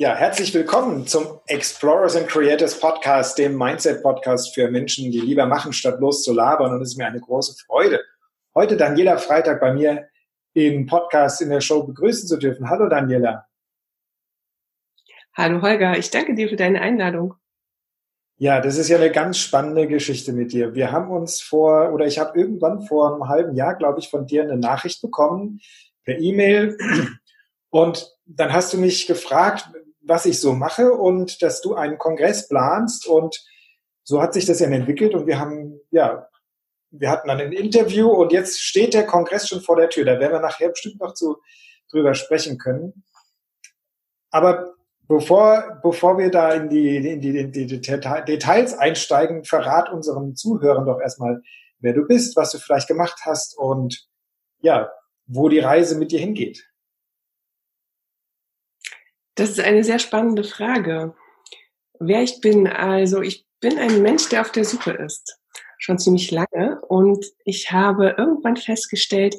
Ja, herzlich willkommen zum Explorers and Creators Podcast, dem Mindset Podcast für Menschen, die lieber machen, statt bloß zu labern. Und es ist mir eine große Freude, heute Daniela Freitag bei mir im Podcast in der Show begrüßen zu dürfen. Hallo Daniela. Hallo Holger, ich danke dir für deine Einladung. Ja, das ist ja eine ganz spannende Geschichte mit dir. Wir haben uns vor, oder ich habe irgendwann vor einem halben Jahr, glaube ich, von dir eine Nachricht bekommen per E-Mail. Und dann hast du mich gefragt, was ich so mache und dass du einen Kongress planst und so hat sich das ja entwickelt und wir haben, ja, wir hatten dann ein Interview und jetzt steht der Kongress schon vor der Tür. Da werden wir nachher bestimmt noch zu, drüber sprechen können. Aber bevor, bevor wir da in die, in die, in die Details einsteigen, verrat unseren Zuhörern doch erstmal, wer du bist, was du vielleicht gemacht hast und ja, wo die Reise mit dir hingeht. Das ist eine sehr spannende Frage. Wer ich bin, also ich bin ein Mensch, der auf der Suche ist. Schon ziemlich lange. Und ich habe irgendwann festgestellt,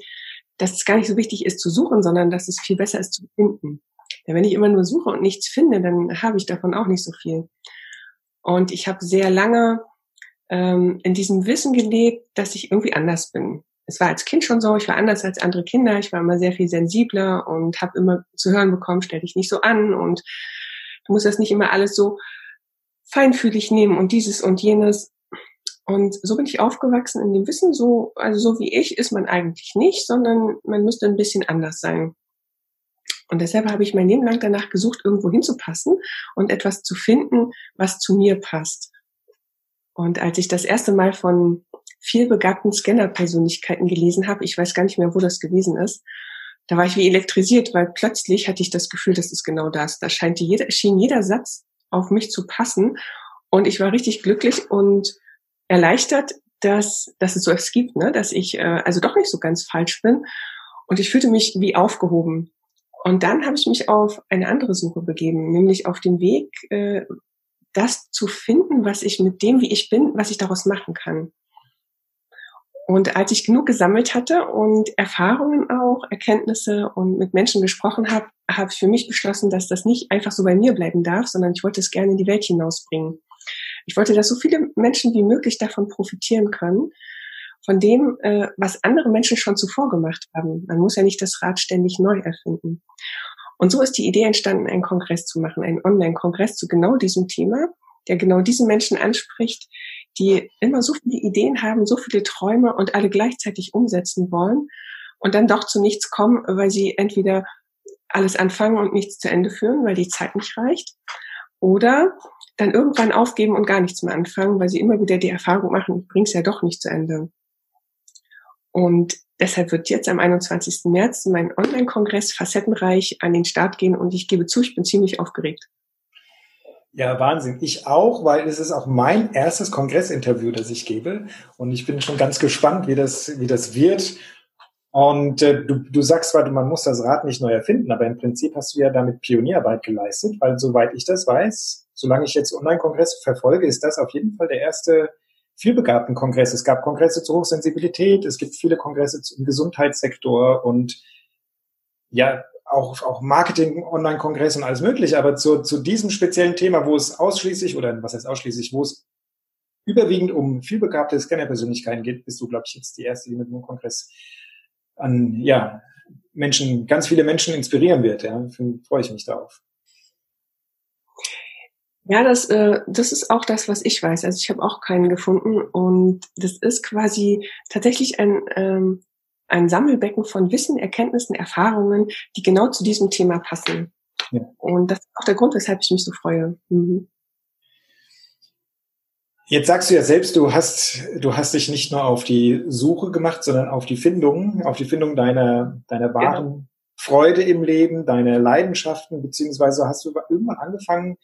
dass es gar nicht so wichtig ist zu suchen, sondern dass es viel besser ist zu finden. Denn wenn ich immer nur suche und nichts finde, dann habe ich davon auch nicht so viel. Und ich habe sehr lange ähm, in diesem Wissen gelebt, dass ich irgendwie anders bin es war als Kind schon so, ich war anders als andere Kinder, ich war immer sehr viel sensibler und habe immer zu hören bekommen, stell dich nicht so an und du musst das nicht immer alles so feinfühlig nehmen und dieses und jenes. Und so bin ich aufgewachsen in dem Wissen, so, also so wie ich ist man eigentlich nicht, sondern man müsste ein bisschen anders sein. Und deshalb habe ich mein Leben lang danach gesucht, irgendwo hinzupassen und etwas zu finden, was zu mir passt. Und als ich das erste Mal von vielbegabten Scanner-Persönlichkeiten gelesen habe. Ich weiß gar nicht mehr, wo das gewesen ist. Da war ich wie elektrisiert, weil plötzlich hatte ich das Gefühl, das ist genau das. Da scheint jeder, schien jeder Satz auf mich zu passen. Und ich war richtig glücklich und erleichtert, dass, dass es so etwas gibt, ne? dass ich äh, also doch nicht so ganz falsch bin. Und ich fühlte mich wie aufgehoben. Und dann habe ich mich auf eine andere Suche begeben, nämlich auf den Weg, äh, das zu finden, was ich mit dem, wie ich bin, was ich daraus machen kann. Und als ich genug gesammelt hatte und Erfahrungen auch, Erkenntnisse und mit Menschen gesprochen habe, habe ich für mich beschlossen, dass das nicht einfach so bei mir bleiben darf, sondern ich wollte es gerne in die Welt hinausbringen. Ich wollte, dass so viele Menschen wie möglich davon profitieren können, von dem, äh, was andere Menschen schon zuvor gemacht haben. Man muss ja nicht das Rad ständig neu erfinden. Und so ist die Idee entstanden, einen Kongress zu machen, einen Online-Kongress zu genau diesem Thema, der genau diese Menschen anspricht, die immer so viele Ideen haben, so viele Träume und alle gleichzeitig umsetzen wollen und dann doch zu nichts kommen, weil sie entweder alles anfangen und nichts zu Ende führen, weil die Zeit nicht reicht, oder dann irgendwann aufgeben und gar nichts mehr anfangen, weil sie immer wieder die Erfahrung machen, ich bring's ja doch nicht zu Ende. Und deshalb wird jetzt am 21. März mein Online-Kongress Facettenreich an den Start gehen und ich gebe zu, ich bin ziemlich aufgeregt. Ja, Wahnsinn. Ich auch, weil es ist auch mein erstes Kongressinterview, das ich gebe. Und ich bin schon ganz gespannt, wie das, wie das wird. Und äh, du, du sagst zwar, man muss das Rad nicht neu erfinden, aber im Prinzip hast du ja damit Pionierarbeit geleistet, weil soweit ich das weiß, solange ich jetzt Online-Kongresse verfolge, ist das auf jeden Fall der erste vielbegabten Kongress. Es gab Kongresse zur Hochsensibilität, es gibt viele Kongresse im Gesundheitssektor und ja, auch, auch Marketing, Online-Kongress und alles mögliche, aber zu, zu diesem speziellen Thema, wo es ausschließlich, oder was heißt ausschließlich, wo es überwiegend um vielbegabte Scanner-Persönlichkeiten geht, bist du, glaube ich, jetzt die erste, die mit dem Kongress an, ja, Menschen, ganz viele Menschen inspirieren wird, ja, freue ich mich darauf. Ja, das, äh, das ist auch das, was ich weiß. Also ich habe auch keinen gefunden und das ist quasi tatsächlich ein ähm, ein Sammelbecken von Wissen, Erkenntnissen, Erfahrungen, die genau zu diesem Thema passen. Ja. Und das ist auch der Grund, weshalb ich mich so freue. Mhm. Jetzt sagst du ja selbst, du hast, du hast dich nicht nur auf die Suche gemacht, sondern auf die Findung, auf die Findung deiner, deiner wahren genau. Freude im Leben, deine Leidenschaften, beziehungsweise hast du irgendwann angefangen,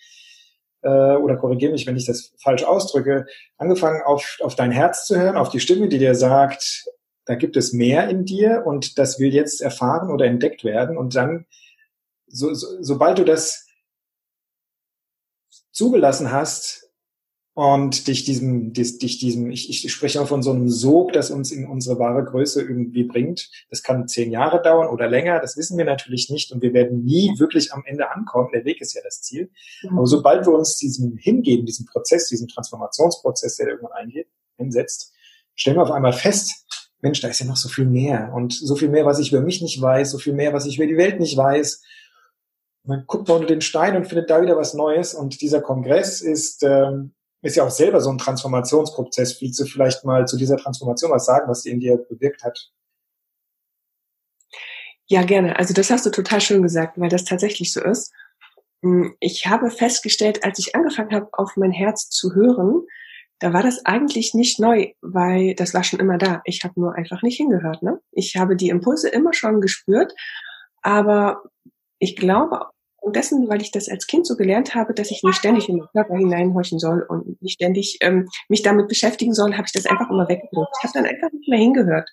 äh, oder korrigiere mich, wenn ich das falsch ausdrücke, angefangen auf, auf dein Herz zu hören, auf die Stimme, die dir sagt, da gibt es mehr in dir und das will jetzt erfahren oder entdeckt werden. Und dann, so, so, sobald du das zugelassen hast, und dich diesem, dich, dich diesem, ich, ich spreche auch von so einem Sog, das uns in unsere wahre Größe irgendwie bringt. Das kann zehn Jahre dauern oder länger, das wissen wir natürlich nicht und wir werden nie wirklich am Ende ankommen. Der Weg ist ja das Ziel. Mhm. Aber sobald wir uns diesem hingeben, diesem Prozess, diesem Transformationsprozess, der irgendwann eingeht, hinsetzt, stellen wir auf einmal fest, Mensch, da ist ja noch so viel mehr und so viel mehr, was ich über mich nicht weiß, so viel mehr, was ich über die Welt nicht weiß. Man guckt mal unter den Stein und findet da wieder was Neues und dieser Kongress ist ähm, ist ja auch selber so ein Transformationsprozess. Willst du vielleicht mal zu dieser Transformation was sagen, was die in dir bewirkt hat? Ja, gerne. Also das hast du total schön gesagt, weil das tatsächlich so ist. Hm, ich habe festgestellt, als ich angefangen habe, auf mein Herz zu hören, da war das eigentlich nicht neu, weil das war schon immer da. Ich habe nur einfach nicht hingehört. Ne? Ich habe die Impulse immer schon gespürt, aber ich glaube und dessen, weil ich das als Kind so gelernt habe, dass ich nicht ständig in den Körper hineinhorchen soll und nicht ständig ähm, mich damit beschäftigen soll, habe ich das einfach immer weggedrückt. Ich habe dann einfach nicht mehr hingehört.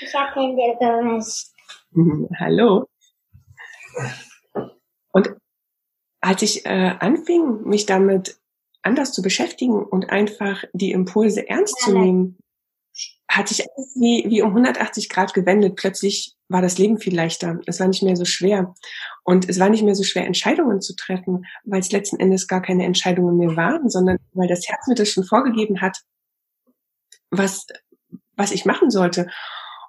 Ich habe kein gewusst. Hallo. Und als ich äh, anfing, mich damit anders zu beschäftigen und einfach die Impulse ernst zu nehmen, hat sich alles wie, wie um 180 Grad gewendet. Plötzlich war das Leben viel leichter. Es war nicht mehr so schwer. Und es war nicht mehr so schwer, Entscheidungen zu treffen, weil es letzten Endes gar keine Entscheidungen mehr waren, sondern weil das Herz mir das schon vorgegeben hat, was, was ich machen sollte.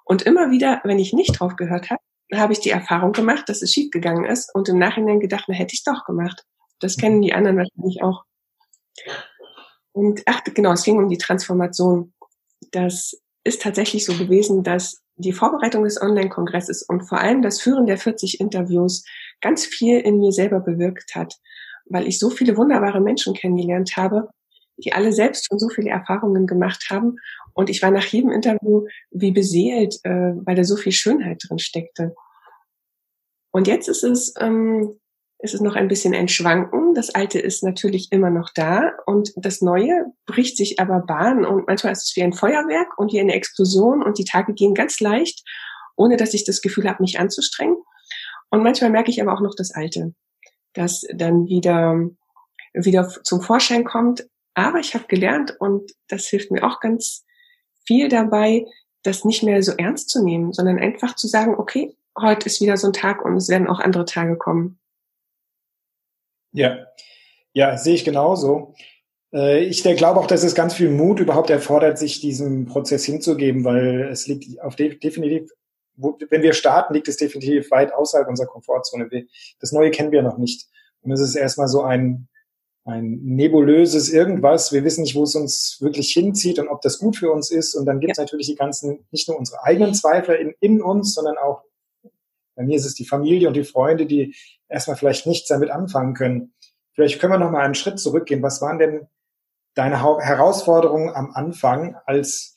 Und immer wieder, wenn ich nicht drauf gehört habe, habe ich die Erfahrung gemacht, dass es schiefgegangen ist und im Nachhinein gedacht, na, hätte ich doch gemacht. Das kennen die anderen wahrscheinlich auch. Und ach, genau, es ging um die Transformation. Das ist tatsächlich so gewesen, dass die Vorbereitung des Online-Kongresses und vor allem das Führen der 40 Interviews ganz viel in mir selber bewirkt hat, weil ich so viele wunderbare Menschen kennengelernt habe, die alle selbst schon so viele Erfahrungen gemacht haben. Und ich war nach jedem Interview wie beseelt, äh, weil da so viel Schönheit drin steckte. Und jetzt ist es ähm, ist es noch ein bisschen ein Schwanken. Das Alte ist natürlich immer noch da und das Neue bricht sich aber Bahn und manchmal ist es wie ein Feuerwerk und wie eine Explosion und die Tage gehen ganz leicht, ohne dass ich das Gefühl habe, mich anzustrengen. Und manchmal merke ich aber auch noch das Alte, das dann wieder, wieder zum Vorschein kommt. Aber ich habe gelernt und das hilft mir auch ganz viel dabei, das nicht mehr so ernst zu nehmen, sondern einfach zu sagen, okay, heute ist wieder so ein Tag und es werden auch andere Tage kommen. Ja, ja, sehe ich genauso. Äh, ich glaube auch, dass es ganz viel Mut überhaupt erfordert, sich diesem Prozess hinzugeben, weil es liegt auf definitiv, wenn wir starten, liegt es definitiv weit außerhalb unserer Komfortzone. Das Neue kennen wir noch nicht. Und es ist erstmal so ein, ein nebulöses Irgendwas. Wir wissen nicht, wo es uns wirklich hinzieht und ob das gut für uns ist. Und dann gibt es ja. natürlich die ganzen, nicht nur unsere eigenen Zweifel in, in uns, sondern auch bei mir ist es die Familie und die Freunde, die erstmal vielleicht nichts damit anfangen können. Vielleicht können wir noch mal einen Schritt zurückgehen. Was waren denn deine Herausforderungen am Anfang als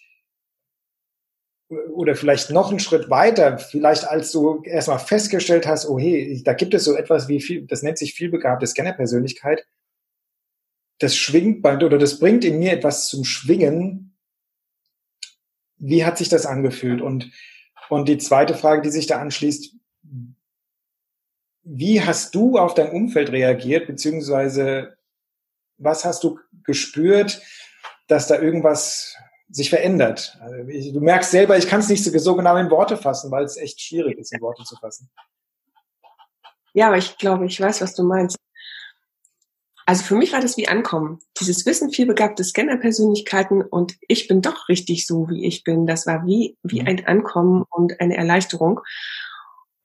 oder vielleicht noch einen Schritt weiter, vielleicht als du erstmal festgestellt hast, oh hey, da gibt es so etwas wie viel, das nennt sich vielbegabte Scannerpersönlichkeit. Das schwingt bald oder das bringt in mir etwas zum Schwingen. Wie hat sich das angefühlt? Und, und die zweite Frage, die sich da anschließt, wie hast du auf dein Umfeld reagiert, beziehungsweise was hast du gespürt, dass da irgendwas sich verändert? Also du merkst selber, ich kann es nicht so, so genau in Worte fassen, weil es echt schwierig ist, in Worte zu fassen. Ja, aber ich glaube, ich weiß, was du meinst. Also für mich war das wie Ankommen. Dieses Wissen, vielbegabte Scanner-Persönlichkeiten und ich bin doch richtig so, wie ich bin. Das war wie, wie mhm. ein Ankommen und eine Erleichterung.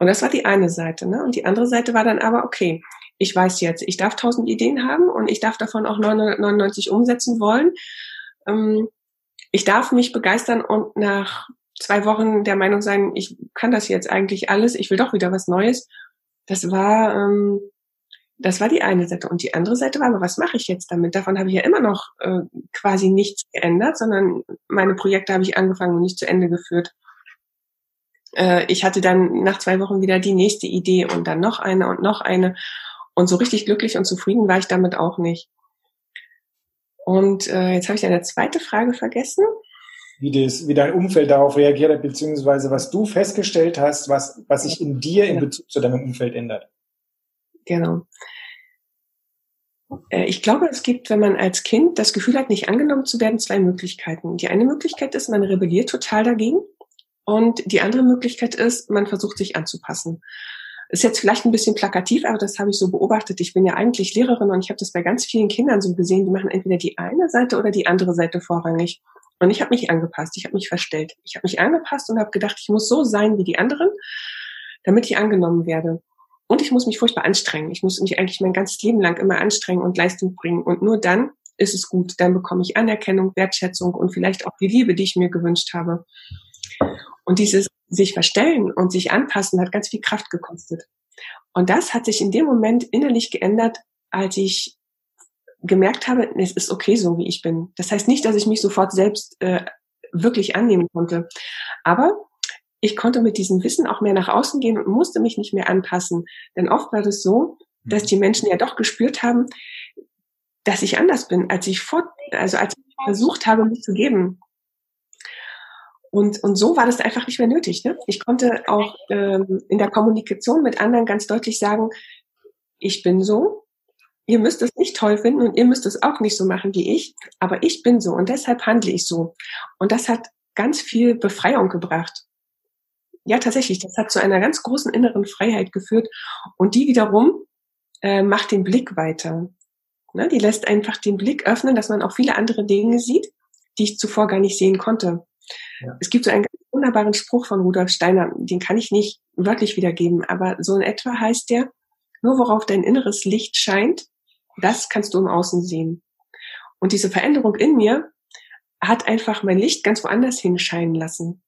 Und das war die eine Seite. Ne? Und die andere Seite war dann aber, okay, ich weiß jetzt, ich darf tausend Ideen haben und ich darf davon auch 999 umsetzen wollen. Ähm, ich darf mich begeistern und nach zwei Wochen der Meinung sein, ich kann das jetzt eigentlich alles, ich will doch wieder was Neues. Das war, ähm, das war die eine Seite. Und die andere Seite war, aber was mache ich jetzt damit? Davon habe ich ja immer noch äh, quasi nichts geändert, sondern meine Projekte habe ich angefangen und nicht zu Ende geführt. Äh, ich hatte dann nach zwei Wochen wieder die nächste Idee und dann noch eine und noch eine. Und so richtig glücklich und zufrieden war ich damit auch nicht. Und äh, jetzt habe ich deine zweite Frage vergessen. Wie, das, wie dein Umfeld darauf reagiert hat, beziehungsweise was du festgestellt hast, was, was sich in dir in Bezug zu deinem Umfeld ändert. Genau. Äh, ich glaube, es gibt, wenn man als Kind das Gefühl hat, nicht angenommen zu werden, zwei Möglichkeiten. Die eine Möglichkeit ist, man rebelliert total dagegen. Und die andere Möglichkeit ist, man versucht sich anzupassen. Ist jetzt vielleicht ein bisschen plakativ, aber das habe ich so beobachtet. Ich bin ja eigentlich Lehrerin und ich habe das bei ganz vielen Kindern so gesehen, die machen entweder die eine Seite oder die andere Seite vorrangig. Und ich habe mich angepasst, ich habe mich verstellt. Ich habe mich angepasst und habe gedacht, ich muss so sein wie die anderen, damit ich angenommen werde. Und ich muss mich furchtbar anstrengen. Ich muss mich eigentlich mein ganzes Leben lang immer anstrengen und Leistung bringen. Und nur dann ist es gut. Dann bekomme ich Anerkennung, Wertschätzung und vielleicht auch die Liebe, die ich mir gewünscht habe. Und dieses sich verstellen und sich anpassen hat ganz viel Kraft gekostet. Und das hat sich in dem Moment innerlich geändert, als ich gemerkt habe, es ist okay so, wie ich bin. Das heißt nicht, dass ich mich sofort selbst äh, wirklich annehmen konnte. Aber ich konnte mit diesem Wissen auch mehr nach außen gehen und musste mich nicht mehr anpassen. Denn oft war es so, dass die Menschen ja doch gespürt haben, dass ich anders bin, als ich vor, also als ich versucht habe, mich zu geben. Und, und so war das einfach nicht mehr nötig. Ne? Ich konnte auch ähm, in der Kommunikation mit anderen ganz deutlich sagen, ich bin so, ihr müsst es nicht toll finden und ihr müsst es auch nicht so machen wie ich, aber ich bin so und deshalb handle ich so. Und das hat ganz viel Befreiung gebracht ja, tatsächlich, das hat zu einer ganz großen inneren Freiheit geführt. Und die wiederum äh, macht den Blick weiter. Ne? Die lässt einfach den Blick öffnen, dass man auch viele andere Dinge sieht, die ich zuvor gar nicht sehen konnte. Ja. Es gibt so einen ganz wunderbaren Spruch von Rudolf Steiner, den kann ich nicht wörtlich wiedergeben, aber so in etwa heißt der, nur worauf dein inneres Licht scheint, das kannst du im Außen sehen. Und diese Veränderung in mir hat einfach mein Licht ganz woanders hinscheinen lassen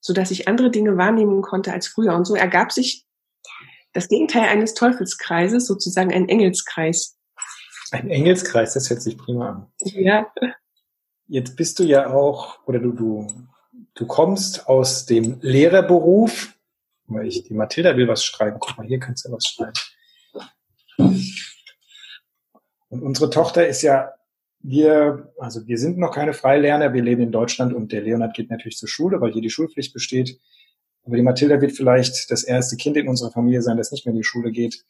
so dass ich andere Dinge wahrnehmen konnte als früher. Und so ergab sich das Gegenteil eines Teufelskreises, sozusagen ein Engelskreis. Ein Engelskreis, das hört sich prima an. Ja. Jetzt bist du ja auch, oder du, du, du kommst aus dem Lehrerberuf. Ich, die Mathilda will was schreiben. Guck mal, hier kannst du was schreiben. Und unsere Tochter ist ja wir, also wir sind noch keine Freilerner, wir leben in Deutschland und der Leonard geht natürlich zur Schule, weil hier die Schulpflicht besteht. Aber die Mathilda wird vielleicht das erste Kind in unserer Familie sein, das nicht mehr in die Schule geht.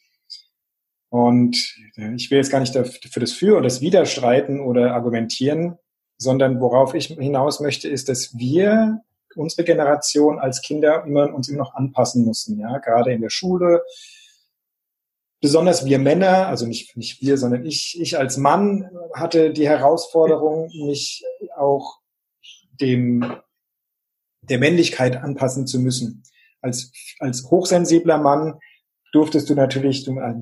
Und ich will jetzt gar nicht für das Für und das Wider streiten oder argumentieren, sondern worauf ich hinaus möchte, ist, dass wir, unsere Generation als Kinder immer, uns immer noch anpassen mussten, ja, gerade in der Schule, besonders wir Männer, also nicht, nicht wir, sondern ich, ich als Mann hatte die Herausforderung, mich auch dem, der Männlichkeit anpassen zu müssen. Als, als hochsensibler Mann durftest du natürlich, du, äh,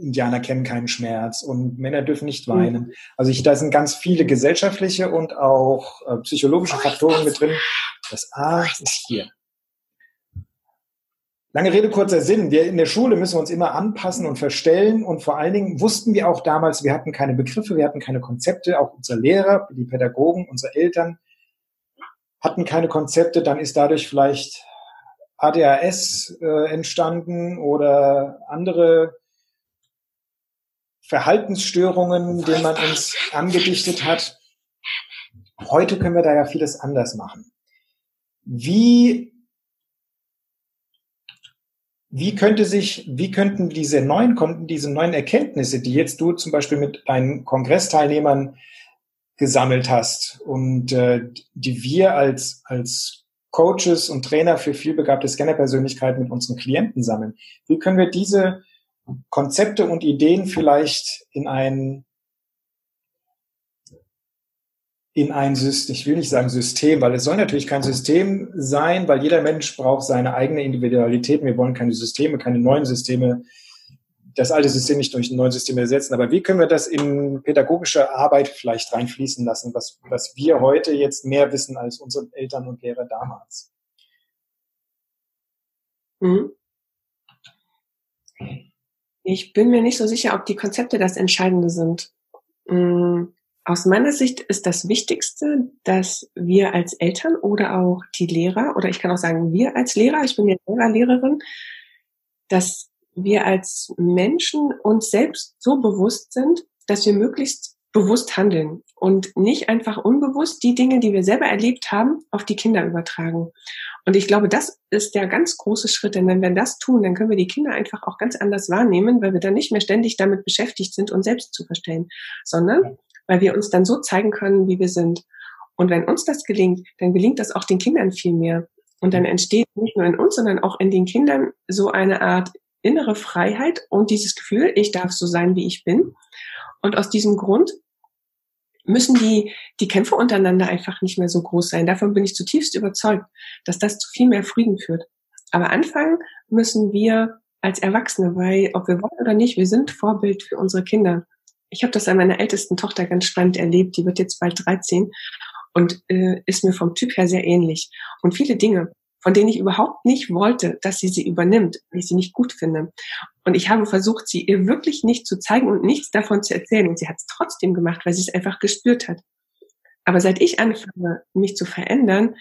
Indianer kennen keinen Schmerz und Männer dürfen nicht weinen. Also ich, da sind ganz viele gesellschaftliche und auch äh, psychologische Faktoren mit drin. Das A ist hier. Lange Rede, kurzer Sinn. Wir in der Schule müssen uns immer anpassen und verstellen. Und vor allen Dingen wussten wir auch damals, wir hatten keine Begriffe, wir hatten keine Konzepte. Auch unsere Lehrer, die Pädagogen, unsere Eltern hatten keine Konzepte. Dann ist dadurch vielleicht ADHS äh, entstanden oder andere Verhaltensstörungen, denen man uns angedichtet hat. Heute können wir da ja vieles anders machen. Wie wie könnte sich, wie könnten diese neuen, diese neuen Erkenntnisse, die jetzt du zum Beispiel mit deinen Kongressteilnehmern gesammelt hast und äh, die wir als, als Coaches und Trainer für vielbegabte Scannerpersönlichkeiten mit unseren Klienten sammeln, wie können wir diese Konzepte und Ideen vielleicht in ein in ein System, ich will nicht sagen System, weil es soll natürlich kein System sein, weil jeder Mensch braucht seine eigene Individualität. Wir wollen keine Systeme, keine neuen Systeme, das alte System nicht durch ein neues System ersetzen. Aber wie können wir das in pädagogische Arbeit vielleicht reinfließen lassen, was, was wir heute jetzt mehr wissen als unsere Eltern und Lehrer damals? Mhm. Ich bin mir nicht so sicher, ob die Konzepte das Entscheidende sind. Mhm Aus meiner Sicht ist das Wichtigste, dass wir als Eltern oder auch die Lehrer, oder ich kann auch sagen, wir als Lehrer, ich bin ja Lehrer, Lehrerin, dass wir als Menschen uns selbst so bewusst sind, dass wir möglichst bewusst handeln und nicht einfach unbewusst die Dinge, die wir selber erlebt haben, auf die Kinder übertragen. Und ich glaube, das ist der ganz große Schritt, denn wenn wir das tun, dann können wir die Kinder einfach auch ganz anders wahrnehmen, weil wir dann nicht mehr ständig damit beschäftigt sind, uns selbst zu verstehen, sondern weil wir uns dann so zeigen können, wie wir sind. Und wenn uns das gelingt, dann gelingt das auch den Kindern viel mehr. Und dann entsteht nicht nur in uns, sondern auch in den Kindern so eine Art innere Freiheit und dieses Gefühl, ich darf so sein, wie ich bin. Und aus diesem Grund müssen die, die Kämpfe untereinander einfach nicht mehr so groß sein. Davon bin ich zutiefst überzeugt, dass das zu viel mehr Frieden führt. Aber anfangen müssen wir als Erwachsene, weil ob wir wollen oder nicht, wir sind Vorbild für unsere Kinder. Ich habe das an meiner ältesten Tochter ganz spannend erlebt. Die wird jetzt bald 13 und äh, ist mir vom Typ her sehr ähnlich. Und viele Dinge, von denen ich überhaupt nicht wollte, dass sie sie übernimmt, weil ich sie nicht gut finde. Und ich habe versucht, sie ihr wirklich nicht zu zeigen und nichts davon zu erzählen. Und sie hat es trotzdem gemacht, weil sie es einfach gespürt hat. Aber seit ich anfange, mich zu verändern,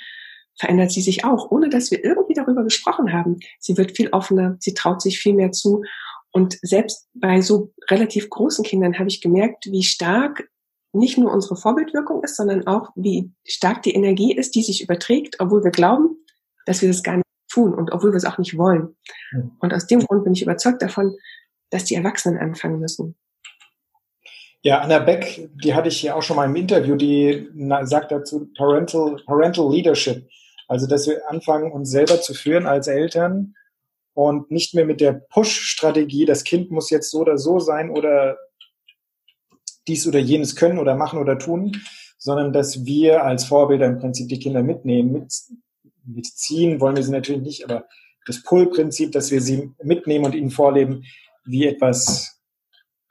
verändert sie sich auch, ohne dass wir irgendwie darüber gesprochen haben. Sie wird viel offener, sie traut sich viel mehr zu. Und selbst bei so relativ großen Kindern habe ich gemerkt, wie stark nicht nur unsere Vorbildwirkung ist, sondern auch, wie stark die Energie ist, die sich überträgt, obwohl wir glauben, dass wir das gar nicht tun und obwohl wir es auch nicht wollen. Mhm. Und aus dem Grund bin ich überzeugt davon, dass die Erwachsenen anfangen müssen. Ja, Anna Beck, die hatte ich hier auch schon mal im Interview, die sagt dazu Parental, Parental Leadership. Also, dass wir anfangen, uns selber zu führen als Eltern und nicht mehr mit der Push-Strategie, das Kind muss jetzt so oder so sein oder dies oder jenes können oder machen oder tun, sondern dass wir als Vorbilder im Prinzip die Kinder mitnehmen, mit, mitziehen wollen wir sie natürlich nicht, aber das Pull-Prinzip, dass wir sie mitnehmen und ihnen vorleben, wie etwas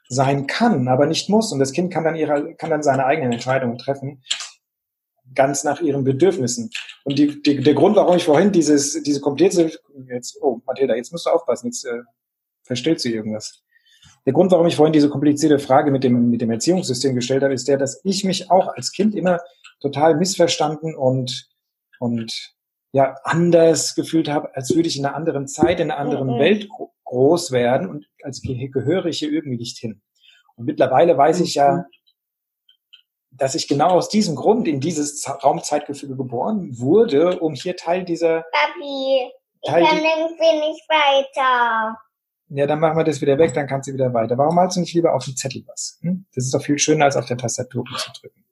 sein kann, aber nicht muss. Und das Kind kann dann ihre, kann dann seine eigenen Entscheidungen treffen, ganz nach ihren Bedürfnissen. Und die, die, der Grund, warum ich vorhin dieses, diese komplizierte, jetzt, oh, Mathilda, jetzt musst du aufpassen, jetzt äh, verstellst du irgendwas. Der Grund, warum ich vorhin diese komplizierte Frage mit dem, mit dem Erziehungssystem gestellt habe, ist der, dass ich mich auch als Kind immer total missverstanden und, und ja anders gefühlt habe, als würde ich in einer anderen Zeit, in einer anderen mhm. Welt groß werden und als gehöre ich hier irgendwie nicht hin. Und mittlerweile weiß ich ja, mhm. dass ich genau aus diesem Grund in dieses Raumzeitgefüge geboren wurde, um hier Teil dieser. Papi, Teil ich kann irgendwie nicht weiter. Ja, dann machen wir das wieder weg, dann kannst du wieder weiter. Warum malst du nicht lieber auf dem Zettel was? Hm? Das ist doch viel schöner, als auf der Tastatur zu drücken.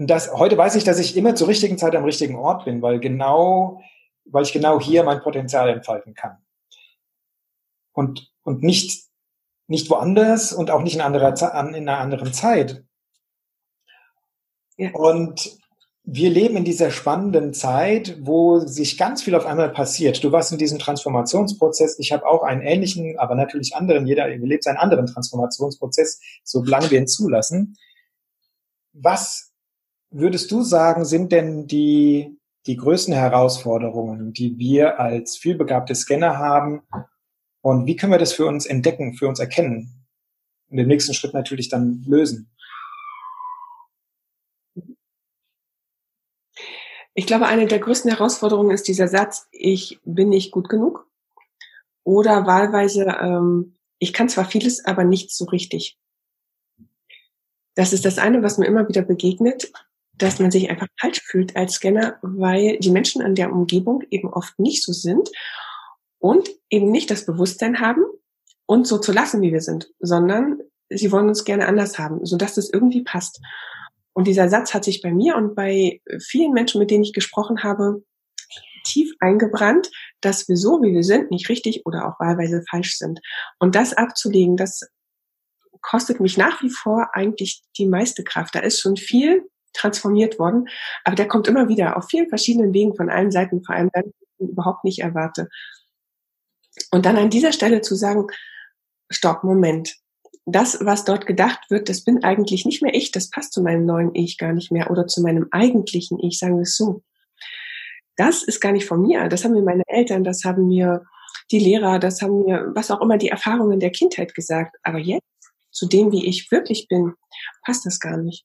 Und das, heute weiß ich, dass ich immer zur richtigen Zeit am richtigen Ort bin, weil genau, weil ich genau hier mein Potenzial entfalten kann. Und, und nicht, nicht woanders und auch nicht in, anderer, in einer anderen Zeit. Ja. Und wir leben in dieser spannenden Zeit, wo sich ganz viel auf einmal passiert. Du warst in diesem Transformationsprozess. Ich habe auch einen ähnlichen, aber natürlich anderen. Jeder lebt seinen anderen Transformationsprozess, solange wir ihn zulassen. Was würdest du sagen, sind denn die, die größten Herausforderungen, die wir als vielbegabte Scanner haben? Und wie können wir das für uns entdecken, für uns erkennen? Und im nächsten Schritt natürlich dann lösen? Ich glaube, eine der größten Herausforderungen ist dieser Satz, ich bin nicht gut genug. Oder wahlweise, ähm, ich kann zwar vieles, aber nicht so richtig. Das ist das eine, was mir immer wieder begegnet dass man sich einfach falsch fühlt als Scanner, weil die Menschen an der Umgebung eben oft nicht so sind und eben nicht das Bewusstsein haben, uns so zu lassen, wie wir sind, sondern sie wollen uns gerne anders haben, sodass es irgendwie passt. Und dieser Satz hat sich bei mir und bei vielen Menschen, mit denen ich gesprochen habe, tief eingebrannt, dass wir so, wie wir sind, nicht richtig oder auch wahlweise falsch sind. Und das abzulegen, das kostet mich nach wie vor eigentlich die meiste Kraft. Da ist schon viel transformiert worden. Aber der kommt immer wieder auf vielen verschiedenen Wegen von allen Seiten, vor allem dann überhaupt nicht erwarte. Und dann an dieser Stelle zu sagen, stopp, Moment. Das, was dort gedacht wird, das bin eigentlich nicht mehr ich, das passt zu meinem neuen Ich gar nicht mehr oder zu meinem eigentlichen Ich, sagen wir es so. Das ist gar nicht von mir, das haben mir meine Eltern, das haben mir die Lehrer, das haben mir, was auch immer, die Erfahrungen der Kindheit gesagt. Aber jetzt zu dem, wie ich wirklich bin, passt das gar nicht.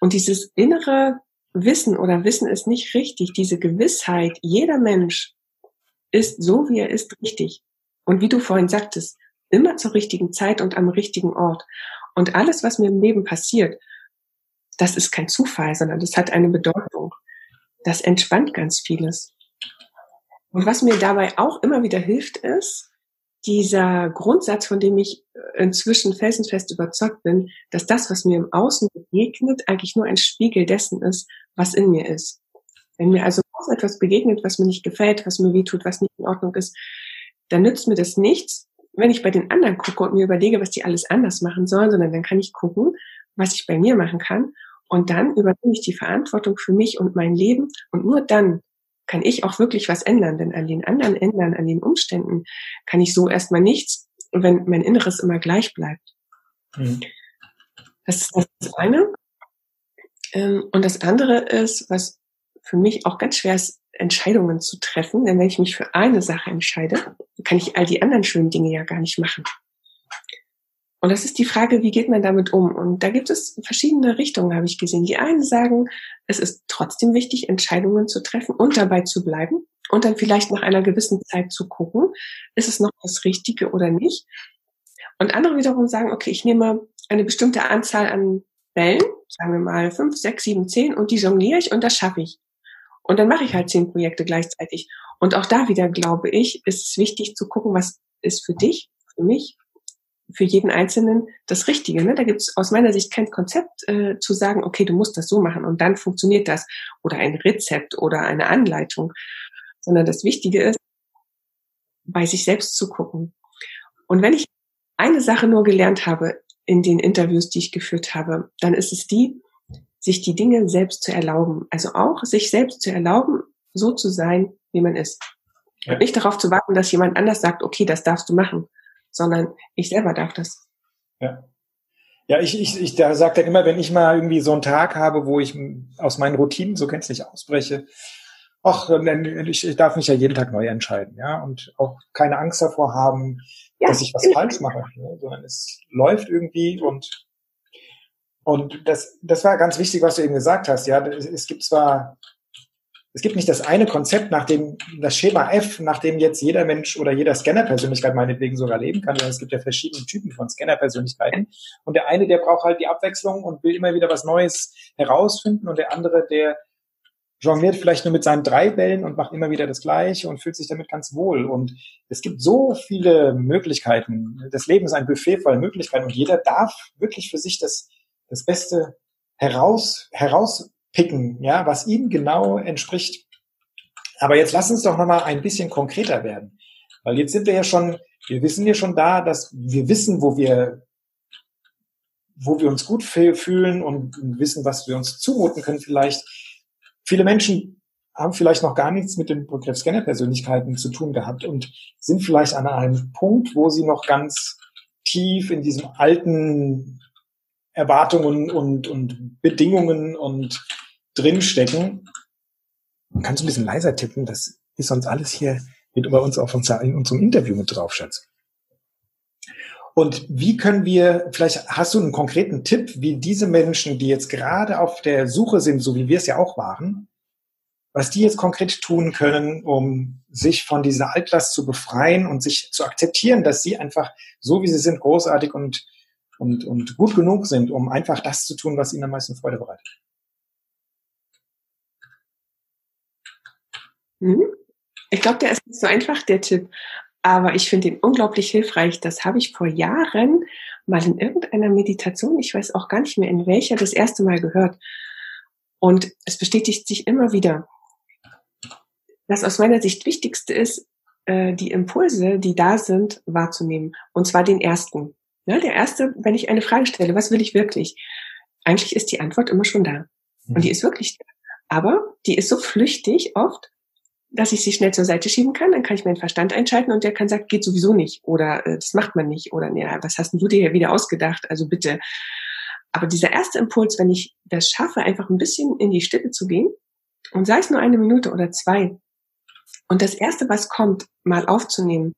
Und dieses innere Wissen oder Wissen ist nicht richtig, diese Gewissheit, jeder Mensch ist so, wie er ist, richtig. Und wie du vorhin sagtest, immer zur richtigen Zeit und am richtigen Ort. Und alles, was mir im Leben passiert, das ist kein Zufall, sondern das hat eine Bedeutung. Das entspannt ganz vieles. Und was mir dabei auch immer wieder hilft, ist dieser Grundsatz, von dem ich inzwischen felsenfest überzeugt bin, dass das, was mir im Außen begegnet, eigentlich nur ein Spiegel dessen ist, was in mir ist. Wenn mir also etwas begegnet, was mir nicht gefällt, was mir wehtut, was nicht in Ordnung ist, dann nützt mir das nichts, wenn ich bei den anderen gucke und mir überlege, was die alles anders machen sollen, sondern dann kann ich gucken, was ich bei mir machen kann. Und dann übernehme ich die Verantwortung für mich und mein Leben. Und nur dann kann ich auch wirklich was ändern. Denn an den anderen ändern, an den Umständen kann ich so erstmal nichts, wenn mein Inneres immer gleich bleibt. Mhm. Das ist das eine. Ähm, und das andere ist, was für mich auch ganz schwer ist, Entscheidungen zu treffen. Denn wenn ich mich für eine Sache entscheide, kann ich all die anderen schönen Dinge ja gar nicht machen. Und das ist die Frage, wie geht man damit um? Und da gibt es verschiedene Richtungen, habe ich gesehen. Die einen sagen, es ist trotzdem wichtig, Entscheidungen zu treffen und dabei zu bleiben und dann vielleicht nach einer gewissen Zeit zu gucken, ist es noch das Richtige oder nicht. Und andere wiederum sagen, okay, ich nehme eine bestimmte Anzahl an Bällen, sagen wir mal fünf, sechs, sieben, zehn, und die jongliere ich und das schaffe ich. Und dann mache ich halt zehn Projekte gleichzeitig. Und auch da wieder glaube ich, ist es wichtig zu gucken, was ist für dich, für mich, für jeden Einzelnen das Richtige. Ne? Da gibt es aus meiner Sicht kein Konzept äh, zu sagen, okay, du musst das so machen und dann funktioniert das. Oder ein Rezept oder eine Anleitung. Sondern das Wichtige ist, bei sich selbst zu gucken. Und wenn ich eine Sache nur gelernt habe in den Interviews, die ich geführt habe, dann ist es die, sich die Dinge selbst zu erlauben. Also auch sich selbst zu erlauben, so zu sein, wie man ist. Ja. Und nicht darauf zu warten, dass jemand anders sagt, okay, das darfst du machen, sondern ich selber darf das. Ja. Ja, ich, ich, ich da sage dann immer, wenn ich mal irgendwie so einen Tag habe, wo ich aus meinen Routinen so gänzlich ausbreche, ach, ich, darf mich ja jeden Tag neu entscheiden, ja, und auch keine Angst davor haben, ja, dass ich was falsch mache, ne? sondern es läuft irgendwie und und das, das war ganz wichtig, was du eben gesagt hast. Ja, es gibt zwar es gibt nicht das eine Konzept, nach dem das Schema F, nach dem jetzt jeder Mensch oder jeder Scanner-Persönlichkeit meinetwegen sogar leben kann, sondern es gibt ja verschiedene Typen von Scanner-Persönlichkeiten. Und der eine, der braucht halt die Abwechslung und will immer wieder was Neues herausfinden und der andere, der jongliert vielleicht nur mit seinen drei Bällen und macht immer wieder das Gleiche und fühlt sich damit ganz wohl. Und es gibt so viele Möglichkeiten. Das Leben ist ein Buffet voller Möglichkeiten und jeder darf wirklich für sich das, das Beste heraus, heraus picken, ja, was ihm genau entspricht. Aber jetzt lass uns doch nochmal ein bisschen konkreter werden. Weil jetzt sind wir ja schon, wir wissen ja schon da, dass wir wissen, wo wir, wo wir uns gut fühlen und wissen, was wir uns zumuten können vielleicht. Viele Menschen haben vielleicht noch gar nichts mit dem Begriff Scanner-Persönlichkeiten zu tun gehabt und sind vielleicht an einem Punkt, wo sie noch ganz tief in diesem alten Erwartungen und, und Bedingungen und drinstecken. Kannst du ein bisschen leiser tippen? Das ist sonst alles hier mit bei uns auf unser, in unserem Interview mit drauf, Schatz. Und wie können wir, vielleicht hast du einen konkreten Tipp, wie diese Menschen, die jetzt gerade auf der Suche sind, so wie wir es ja auch waren, was die jetzt konkret tun können, um sich von dieser Altlast zu befreien und sich zu akzeptieren, dass sie einfach so wie sie sind, großartig und und, und gut genug sind, um einfach das zu tun, was ihnen am meisten Freude bereitet. Ich glaube, der ist nicht so einfach, der Tipp. Aber ich finde ihn unglaublich hilfreich. Das habe ich vor Jahren mal in irgendeiner Meditation, ich weiß auch gar nicht mehr in welcher, das erste Mal gehört. Und es bestätigt sich immer wieder. Das aus meiner Sicht Wichtigste ist, äh, die Impulse, die da sind, wahrzunehmen. Und zwar den ersten. Ja, der erste, wenn ich eine Frage stelle, was will ich wirklich? Eigentlich ist die Antwort immer schon da. Und die mhm. ist wirklich da. Aber die ist so flüchtig oft, dass ich sie schnell zur Seite schieben kann. Dann kann ich meinen Verstand einschalten und der kann sagen, geht sowieso nicht. Oder äh, das macht man nicht. Oder nee, was hast du dir hier wieder ausgedacht? Also bitte. Aber dieser erste Impuls, wenn ich das schaffe, einfach ein bisschen in die Stille zu gehen und sei es nur eine Minute oder zwei und das erste, was kommt, mal aufzunehmen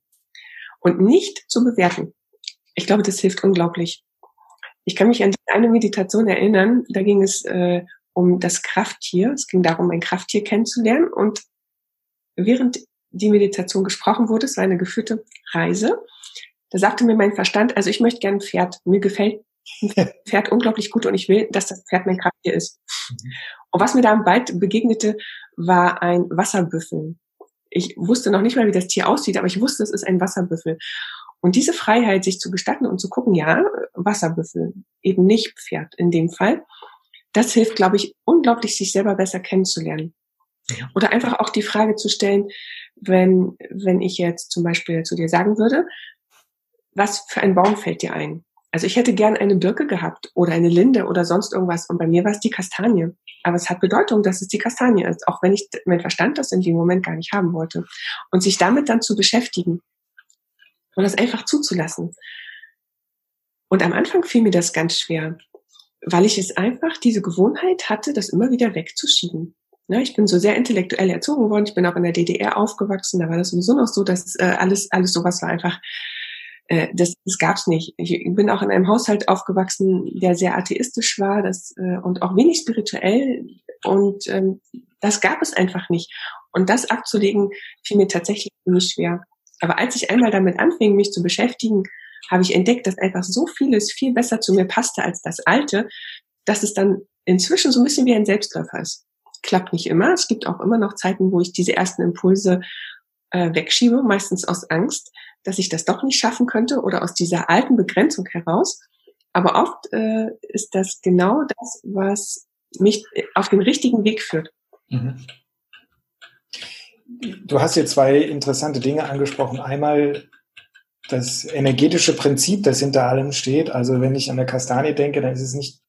und nicht zu bewerten. Ich glaube, das hilft unglaublich. ich kann mich an eine Meditation erinnern, da ging es äh, um das Krafttier. Es ging darum, ein Krafttier kennenzulernen. Und während die Meditation gesprochen wurde, es war eine geführte Reise, da sagte mir mein Verstand, also ich möchte gerne ein Pferd. Mir gefällt ein Pferd unglaublich gut und ich will, dass das Pferd mein Krafttier ist. Mhm. Und was mir da im Wald begegnete, war ein Wasserbüffel. Ich wusste noch nicht mal, wie das Tier aussieht, aber ich wusste, es ist ein Wasserbüffel. Und diese Freiheit, sich zu gestatten und zu gucken, ja, Wasserbüffel, eben nicht Pferd in dem Fall, das hilft, glaube ich, unglaublich, sich selber besser kennenzulernen. Oder einfach auch die Frage zu stellen, wenn, wenn ich jetzt zum Beispiel zu dir sagen würde, was für ein Baum fällt dir ein? Also ich hätte gern eine Birke gehabt oder eine Linde oder sonst irgendwas und bei mir war es die Kastanie. Aber es hat Bedeutung, dass es die Kastanie ist, auch wenn ich mein Verstand das in dem Moment gar nicht haben wollte. Und sich damit dann zu beschäftigen und das einfach zuzulassen. Und am Anfang fiel mir das ganz schwer, weil ich es einfach diese Gewohnheit hatte, das immer wieder wegzuschieben. Ja, ich bin so sehr intellektuell erzogen worden. Ich bin auch in der DDR aufgewachsen. Da war das sowieso noch so, dass äh, alles, alles sowas war einfach äh, das, das gab's nicht. Ich bin auch in einem Haushalt aufgewachsen, der sehr atheistisch war das, äh, und auch wenig spirituell. Und ähm, das gab es einfach nicht. Und das abzulegen, fiel mir tatsächlich ziemlich schwer. Aber als ich einmal damit anfing, mich zu beschäftigen, habe ich entdeckt, dass einfach so vieles viel besser zu mir passte als das Alte, dass es dann inzwischen so ein bisschen wie ein Selbstläufer ist. Klappt nicht immer. Es gibt auch immer noch Zeiten, wo ich diese ersten Impulse äh, wegschiebe, meistens aus Angst dass ich das doch nicht schaffen könnte oder aus dieser alten Begrenzung heraus. Aber oft äh, ist das genau das, was mich auf den richtigen Weg führt. Mhm. Du hast hier zwei interessante Dinge angesprochen. Einmal das energetische Prinzip, das hinter allem steht. Also wenn ich an der Kastanie denke, dann ist es nicht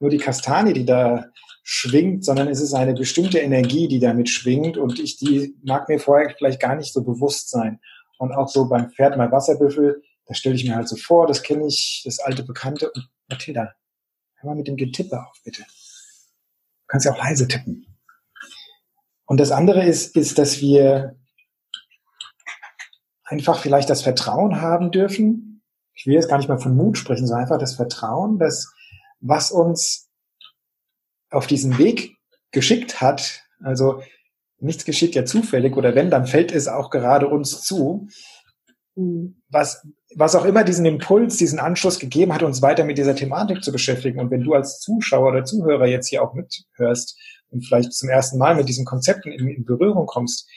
nur die Kastanie, die da schwingt, sondern es ist eine bestimmte Energie, die damit schwingt und ich die mag mir vorher vielleicht gar nicht so bewusst sein. Und auch so beim Pferd, mein Wasserbüffel, da stelle ich mir halt so vor, das kenne ich, das alte Bekannte. Und Mathilda, hör mal mit dem Getippe auf, bitte. Du kannst ja auch leise tippen. Und das andere ist, ist, dass wir einfach vielleicht das Vertrauen haben dürfen. Ich will jetzt gar nicht mal von Mut sprechen, sondern einfach das Vertrauen, dass was uns auf diesen Weg geschickt hat, also nichts geschieht ja zufällig oder wenn, dann fällt es auch gerade uns zu. Mhm. Was, was auch immer diesen Impuls, diesen Anschluss gegeben hat, uns weiter mit dieser Thematik zu beschäftigen. Und wenn du als Zuschauer oder Zuhörer jetzt hier auch mithörst und vielleicht zum ersten Mal mit diesen Konzepten in, in Berührung kommst,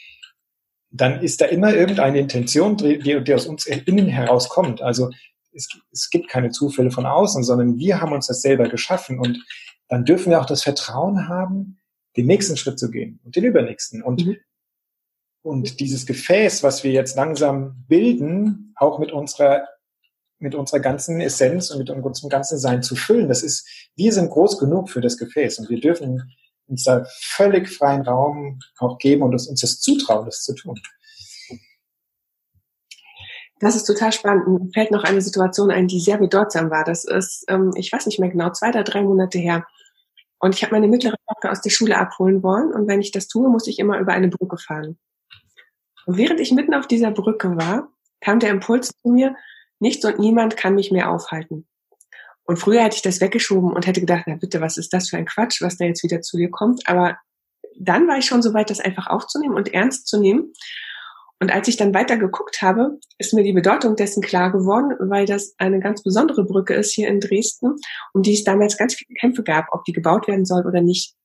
dann ist da immer irgendeine Intention, die, die aus uns innen herauskommt. Also es, es gibt keine Zufälle von außen, sondern wir haben uns das selber geschaffen. Und dann dürfen wir auch das Vertrauen haben, den nächsten Schritt zu gehen und den übernächsten. Und, mhm. und dieses Gefäß, was wir jetzt langsam bilden, auch mit unserer, mit unserer ganzen Essenz und mit unserem ganzen Sein zu füllen, das ist, wir sind groß genug für das Gefäß und wir dürfen uns da völlig freien Raum auch geben und uns das zutrauen, das zu tun. Das ist total spannend. Mir fällt noch eine Situation ein, die sehr bedeutsam war. Das ist, ähm, ich weiß nicht mehr genau, zwei oder drei Monate her. Und ich habe meine mittlere Tochter aus der Schule abholen wollen. Und wenn ich das tue, muss ich immer über eine Brücke fahren. Und während ich mitten auf dieser Brücke war, kam der Impuls zu mir, nichts und niemand kann mich mehr aufhalten. Und früher hätte ich das weggeschoben und hätte gedacht, na bitte, was ist das für ein Quatsch, was da jetzt wieder zu dir kommt. Aber dann war ich schon so weit, das einfach aufzunehmen und ernst zu nehmen und als ich dann weiter geguckt habe, ist mir die Bedeutung dessen klar geworden, weil das eine ganz besondere Brücke ist hier in Dresden, um die es damals ganz viele Kämpfe gab, ob die gebaut werden soll oder nicht.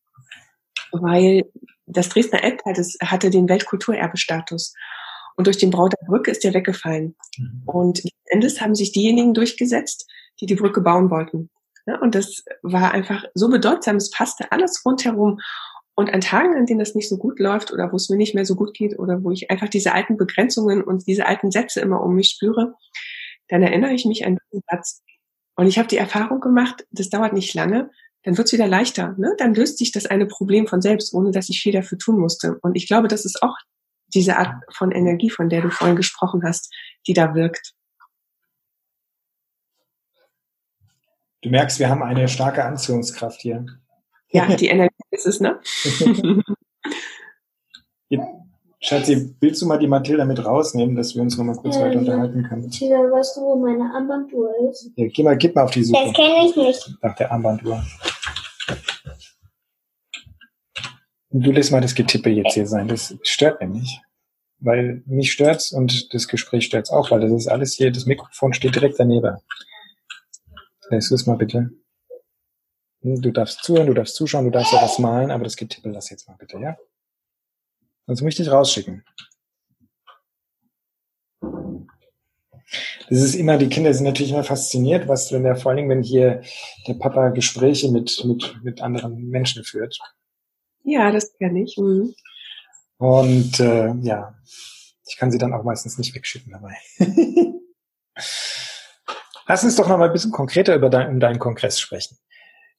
Weil das Dresdner das hatte den Weltkulturerbestatus. Und durch den Bau der Brücke ist der weggefallen. Mhm. Und Endes haben sich diejenigen durchgesetzt, die die Brücke bauen wollten. Und das war einfach so bedeutsam, es passte alles rundherum. Und an Tagen, an denen das nicht so gut läuft oder wo es mir nicht mehr so gut geht oder wo ich einfach diese alten Begrenzungen und diese alten Sätze immer um mich spüre, dann erinnere ich mich an diesen Satz. Und ich habe die Erfahrung gemacht, das dauert nicht lange, dann wird es wieder leichter. Ne? Dann löst sich das eine Problem von selbst, ohne dass ich viel dafür tun musste. Und ich glaube, das ist auch diese Art von Energie, von der du vorhin gesprochen hast, die da wirkt. Du merkst, wir haben eine starke Anziehungskraft hier. Ja, die Energie ist es, ne? Schatzi, willst du mal die Mathilda mit rausnehmen, dass wir uns noch mal kurz Ja, weiter unterhalten können? Mathilda, weißt du, wo meine Armbanduhr ist? Ja, geh mal, gib mal auf die Das Suche kenne ich nicht. nach der Armbanduhr. Und du lässt mal das Getippe jetzt hier sein. Das stört nämlich. Weil mich stört's und das Gespräch stört's auch, weil das ist alles hier, das Mikrofon steht direkt daneben. Lässt du es mal bitte. Du darfst zuhören, du darfst zuschauen, du darfst auch was malen, aber das Getippe lass jetzt mal bitte, ja? Sonst möchte ich rausschicken. Das ist immer, die Kinder sind natürlich immer fasziniert, was, wenn der, vor allen Dingen, wenn hier der Papa Gespräche mit, mit, mit anderen Menschen führt. Ja, das kenne ich. Mhm. Und äh, ja, ich kann sie dann auch meistens nicht wegschicken dabei. Lass uns doch noch mal ein bisschen konkreter über dein, um deinen Kongress sprechen.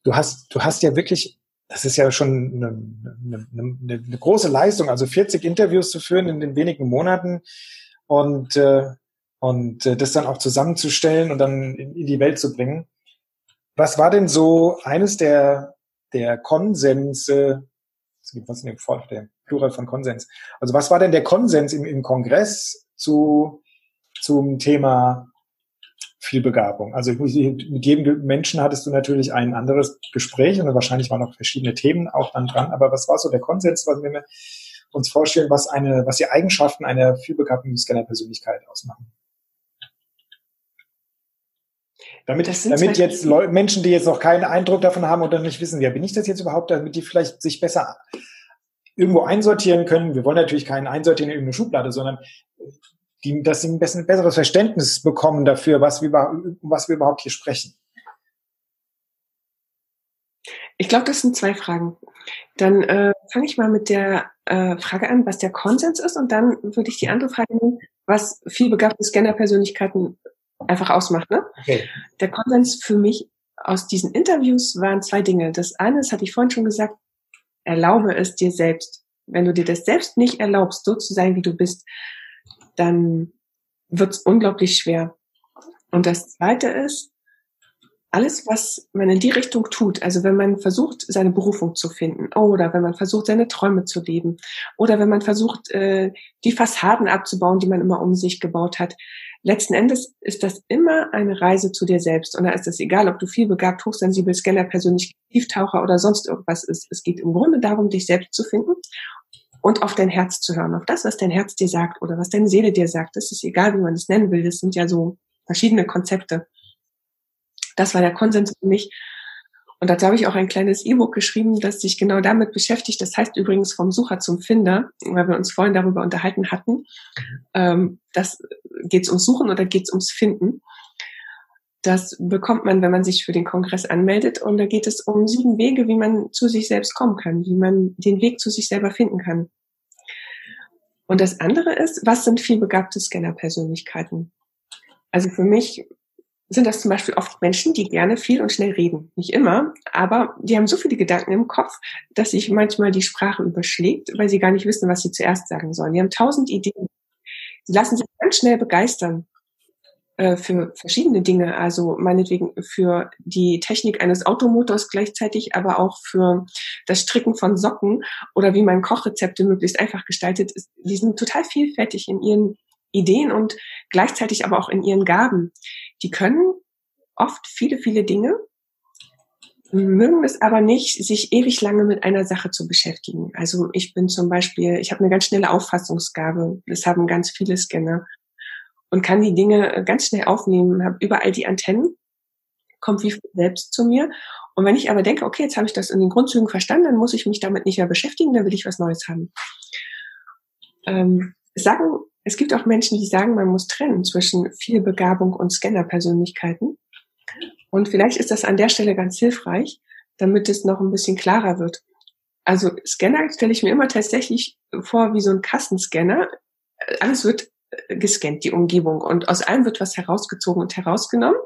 Du hast, du hast ja wirklich, das ist ja schon eine, eine, eine, große Leistung, also 40 Interviews zu führen in den wenigen Monaten und äh, und äh, das dann auch zusammenzustellen und dann in, in die Welt zu bringen. Was war denn so eines der der Konsense, was ist denn der, der Plural von Konsens? Also was war denn der Konsens im, im Kongress zu zum Thema Vielbegabung? Also mit jedem Menschen hattest du natürlich ein anderes Gespräch und wahrscheinlich waren noch verschiedene Themen auch dann dran. Aber was war so der Konsens, was wir uns vorstellen, was eine, was die Eigenschaften einer vielbegabten Scanner-Persönlichkeit ausmachen? Damit, damit jetzt Leu Menschen, die jetzt noch keinen Eindruck davon haben oder nicht wissen, ja, bin ich das jetzt überhaupt, damit die vielleicht sich besser irgendwo einsortieren können. Wir wollen natürlich keinen einsortieren in irgendeine Schublade, sondern die, dass sie ein ein besseres Verständnis bekommen dafür, was wir, um was wir überhaupt hier sprechen. Ich glaube, das sind zwei Fragen. Dann äh, fange ich mal mit der äh, Frage an, was der Konsens ist, und dann würde ich die andere Frage nehmen, was vielbegabte Scanner-Persönlichkeiten einfach ausmacht. Ne? Okay. Der Konsens für mich aus diesen Interviews waren zwei Dinge. Das eine, das hatte ich vorhin schon gesagt, erlaube es dir selbst. Wenn du dir das selbst nicht erlaubst, so zu sein, wie du bist, dann wird es unglaublich schwer. Und das zweite ist, alles, was man in die Richtung tut, also wenn man versucht, seine Berufung zu finden, oder wenn man versucht, seine Träume zu leben, oder wenn man versucht, äh, die Fassaden abzubauen, die man immer um sich gebaut hat, letzten Endes ist das immer eine Reise zu dir selbst. Und da ist es egal, ob du viel begabt, hochsensibel, Scanner, persönlich Tieftaucher oder sonst irgendwas ist. Es geht im Grunde darum, dich selbst zu finden und auf dein Herz zu hören, auf das, was dein Herz dir sagt oder was deine Seele dir sagt. Das ist egal, wie man es nennen will. Das sind ja so verschiedene Konzepte. Das war der Konsens für mich. Und dazu habe ich auch ein kleines E-Book geschrieben, das sich genau damit beschäftigt. Das heißt übrigens vom Sucher zum Finder, weil wir uns vorhin darüber unterhalten hatten. Ähm, das geht es ums Suchen oder geht es ums Finden? Das bekommt man, wenn man sich für den Kongress anmeldet. Und da geht es um sieben Wege, wie man zu sich selbst kommen kann, wie man den Weg zu sich selber finden kann. Und das andere ist, was sind vielbegabte Scanner-Persönlichkeiten? Also für mich sind das zum Beispiel oft Menschen, die gerne viel und schnell reden. Nicht immer, aber die haben so viele Gedanken im Kopf, dass sich manchmal die Sprache überschlägt, weil sie gar nicht wissen, was sie zuerst sagen sollen. Die haben tausend Ideen. Sie lassen sich ganz schnell begeistern für verschiedene Dinge, also meinetwegen für die Technik eines Automotors gleichzeitig, aber auch für das Stricken von Socken oder wie man Kochrezepte möglichst einfach gestaltet. Die sind total vielfältig in ihren Ideen und gleichzeitig aber auch in ihren Gaben. Die können oft viele, viele Dinge, mögen es aber nicht, sich ewig lange mit einer Sache zu beschäftigen. Also ich bin zum Beispiel, ich habe eine ganz schnelle Auffassungsgabe. Das haben ganz viele Scanner und kann die Dinge ganz schnell aufnehmen, habe überall die Antennen, kommt wie selbst zu mir. Und wenn ich aber denke, okay, jetzt habe ich das in den Grundzügen verstanden, dann muss ich mich damit nicht mehr beschäftigen, dann will ich was Neues haben. Ähm, sagen, es gibt auch Menschen, die sagen, man muss trennen zwischen viel Begabung und Scanner-Persönlichkeiten. Und vielleicht ist das an der Stelle ganz hilfreich, damit es noch ein bisschen klarer wird. Also Scanner stelle ich mir immer tatsächlich vor wie so ein Kassenscanner. Alles wird gescannt, die Umgebung. Und aus allem wird was herausgezogen und herausgenommen.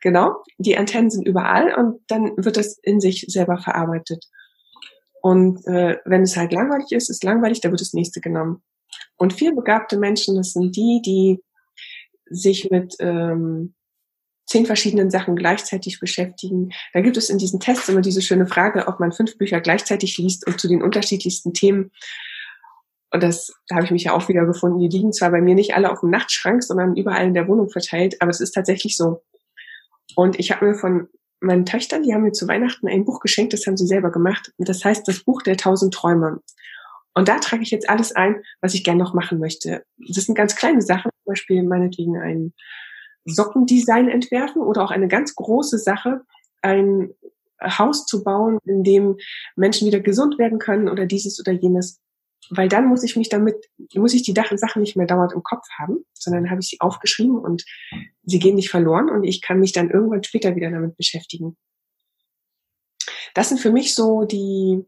Genau. Die Antennen sind überall und dann wird das in sich selber verarbeitet. Und äh, wenn es halt langweilig ist, ist langweilig, da wird das nächste genommen. Und viel begabte Menschen, das sind die, die sich mit ähm, zehn verschiedenen Sachen gleichzeitig beschäftigen. Da gibt es in diesen Tests immer diese schöne Frage, ob man fünf Bücher gleichzeitig liest und zu den unterschiedlichsten Themen. Und das, da habe ich mich ja auch wieder gefunden, die liegen zwar bei mir nicht alle auf dem Nachtschrank, sondern überall in der Wohnung verteilt, aber es ist tatsächlich so. Und ich habe mir von meinen Töchtern, die haben mir zu Weihnachten ein Buch geschenkt, das haben sie selber gemacht. Das heißt das Buch der tausend Träume. Und da trage ich jetzt alles ein, was ich gerne noch machen möchte. Das sind ganz kleine Sachen, zum Beispiel meinetwegen ein Sockendesign entwerfen oder auch eine ganz große Sache, ein Haus zu bauen, in dem Menschen wieder gesund werden können oder dieses oder jenes. Weil dann muss ich mich damit, muss ich die Sachen nicht mehr dauernd im Kopf haben, sondern habe ich sie aufgeschrieben und sie gehen nicht verloren und ich kann mich dann irgendwann später wieder damit beschäftigen. Das sind für mich so die,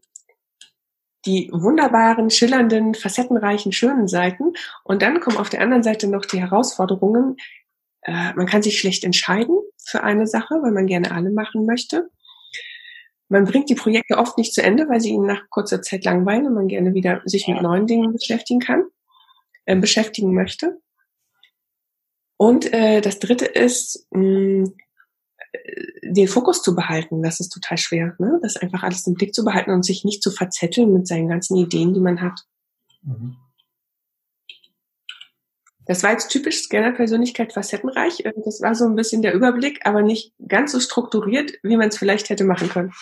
die wunderbaren, schillernden, facettenreichen, schönen Seiten. Und dann kommen auf der anderen Seite noch die Herausforderungen. Äh, man kann sich schlecht entscheiden für eine Sache, weil man gerne alle machen möchte. Man bringt die Projekte oft nicht zu Ende, weil sie ihnen nach kurzer Zeit langweilen und man gerne wieder sich mit neuen Dingen beschäftigen kann, äh, beschäftigen möchte. Und äh, das dritte ist, mh, mm, den Fokus zu behalten. Das ist total schwer, ne? das einfach alles im Blick zu behalten und sich nicht zu verzetteln mit seinen ganzen Ideen, die man hat. Mhm. Das war jetzt typisch Scanner-Persönlichkeit facettenreich. Äh, das war so ein bisschen der Überblick, aber nicht ganz so strukturiert, wie man es vielleicht hätte machen können.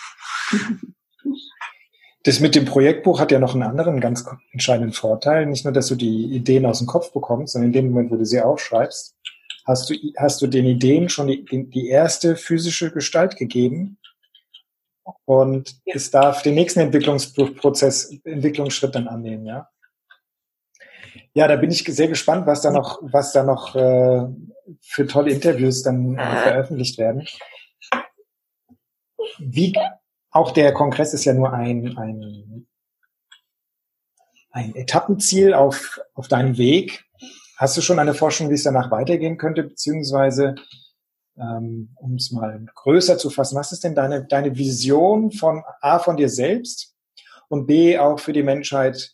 Das mit dem Projektbuch hat ja noch einen anderen ganz entscheidenden Vorteil. Nicht nur, dass du die Ideen aus dem Kopf bekommst, sondern in dem Moment, wo du sie aufschreibst, hast du, hast du den Ideen schon die, die erste physische Gestalt gegeben. Und ja. es darf den nächsten Entwicklungsprozess, Entwicklungsschritt dann annehmen, ja. Ja, da bin ich sehr gespannt, was da noch, was da noch äh, für tolle Interviews dann äh, veröffentlicht werden. Wie auch der Kongress ist ja nur ein, ein, ein Etappenziel auf, auf deinem Weg. Hast du schon eine Forschung, wie es danach weitergehen könnte, beziehungsweise ähm, um es mal größer zu fassen, was ist denn deine, deine Vision von A von dir selbst und B auch für die Menschheit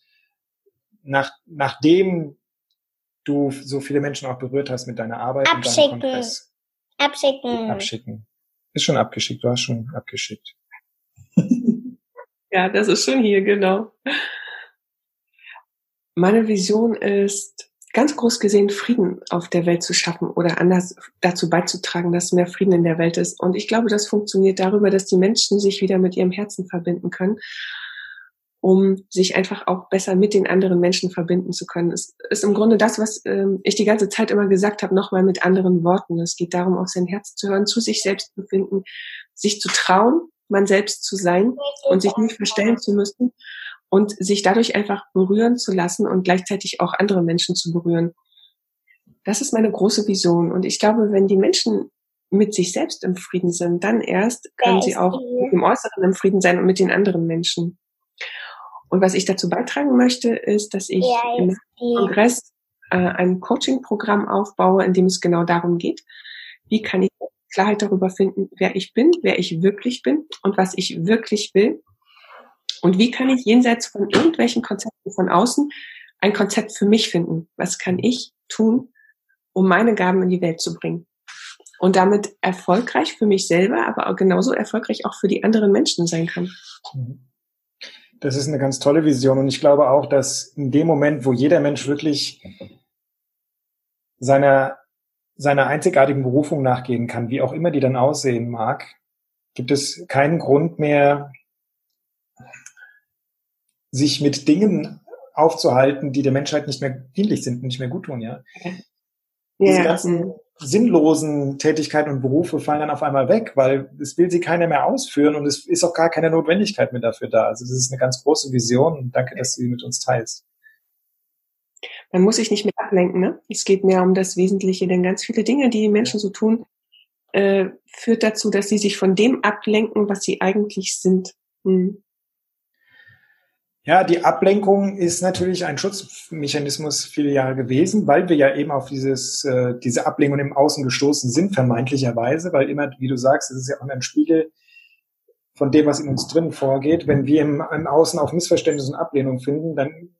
nach, nachdem du so viele Menschen auch berührt hast mit deiner Arbeit Abschicken. und deinem Kongress. Abschicken. Abschicken. Ist schon abgeschickt, du hast schon abgeschickt. ja, das ist schon hier, genau. Meine Vision ist, ganz groß gesehen, Frieden auf der Welt zu schaffen oder anders dazu beizutragen, dass mehr Frieden in der Welt ist. Und ich glaube, das funktioniert darüber, dass die Menschen sich wieder mit ihrem Herzen verbinden können um sich einfach auch besser mit den anderen Menschen verbinden zu können. Es ist im Grunde das, was ähm, ich die ganze Zeit immer gesagt habe, nochmal mit anderen Worten. Es geht darum, auf sein Herz zu hören, zu sich selbst zu finden, sich zu trauen, man selbst zu sein und sich nicht verstellen zu müssen und sich dadurch einfach berühren zu lassen und gleichzeitig auch andere Menschen zu berühren. Das ist meine große Vision. Und ich glaube, wenn die Menschen mit sich selbst im Frieden sind, dann erst können sie auch mit dem Äußeren im Frieden sein und mit den anderen Menschen. Und was ich dazu beitragen möchte, ist, dass ich ja, im Kongress äh, ein Coaching-Programm aufbaue, in dem es genau darum geht, wie kann ich Klarheit darüber finden, wer ich bin, wer ich wirklich bin und was ich wirklich will. Und wie kann ich jenseits von irgendwelchen Konzepten von außen ein Konzept für mich finden? Was kann ich tun, um meine Gaben in die Welt zu bringen? Und damit erfolgreich für mich selber, aber auch genauso erfolgreich auch für die anderen Menschen sein kann. Mhm. Das ist eine ganz tolle Vision und ich glaube auch, dass in dem Moment, wo jeder Mensch wirklich seiner, seiner einzigartigen Berufung nachgehen kann, wie auch immer die dann aussehen mag, gibt es keinen Grund mehr, sich mit Dingen aufzuhalten, die der Menschheit nicht mehr dienlich sind und nicht mehr gut tun, ja. Ja. Diese ganzen sinnlosen Tätigkeiten und Berufe fallen dann auf einmal weg, weil es will sie keiner mehr ausführen und es ist auch gar keine Notwendigkeit mehr dafür da. Also das ist eine ganz große Vision und danke, dass du sie mit uns teilst. Man muss sich nicht mehr ablenken, ne? Es geht mehr um das Wesentliche, denn ganz viele Dinge, die die Menschen so tun, äh, führt dazu, dass sie sich von dem ablenken, was sie eigentlich sind. Hm. Ja, die Ablenkung ist natürlich ein Schutzmechanismus viele Jahre gewesen, weil wir ja eben auf dieses, äh, diese Ablenkung im Außen gestoßen sind, vermeintlicherweise, weil immer, wie du sagst, es ist ja auch ein Spiegel von dem, was in uns drin vorgeht. Wenn wir im, im Außen auf Missverständnis und Ablehnung finden, dann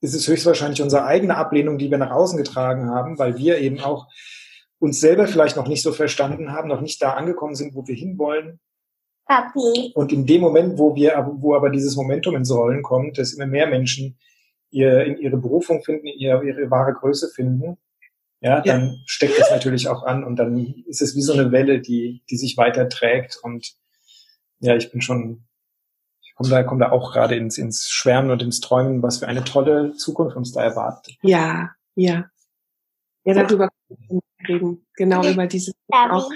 ist es höchstwahrscheinlich unsere eigene Ablehnung, die wir nach außen getragen haben, weil wir eben auch uns selber vielleicht noch nicht so verstanden haben, noch nicht da angekommen sind, wo wir hinwollen Papi. Und in dem Moment, wo wir, wo aber dieses Momentum ins Rollen kommt, dass immer mehr Menschen ihr, in ihre Berufung finden, ihr, ihre wahre Größe finden, ja, dann ja. steckt das natürlich auch an und dann ist es wie so eine Welle, die, die sich weiter trägt und ja, ich bin schon, ich komme da, komme da auch gerade ins, ins Schwärmen und ins Träumen, was für eine tolle Zukunft uns da erwartet. Ja, ja. Ja, darüber reden. Genau über dieses auch.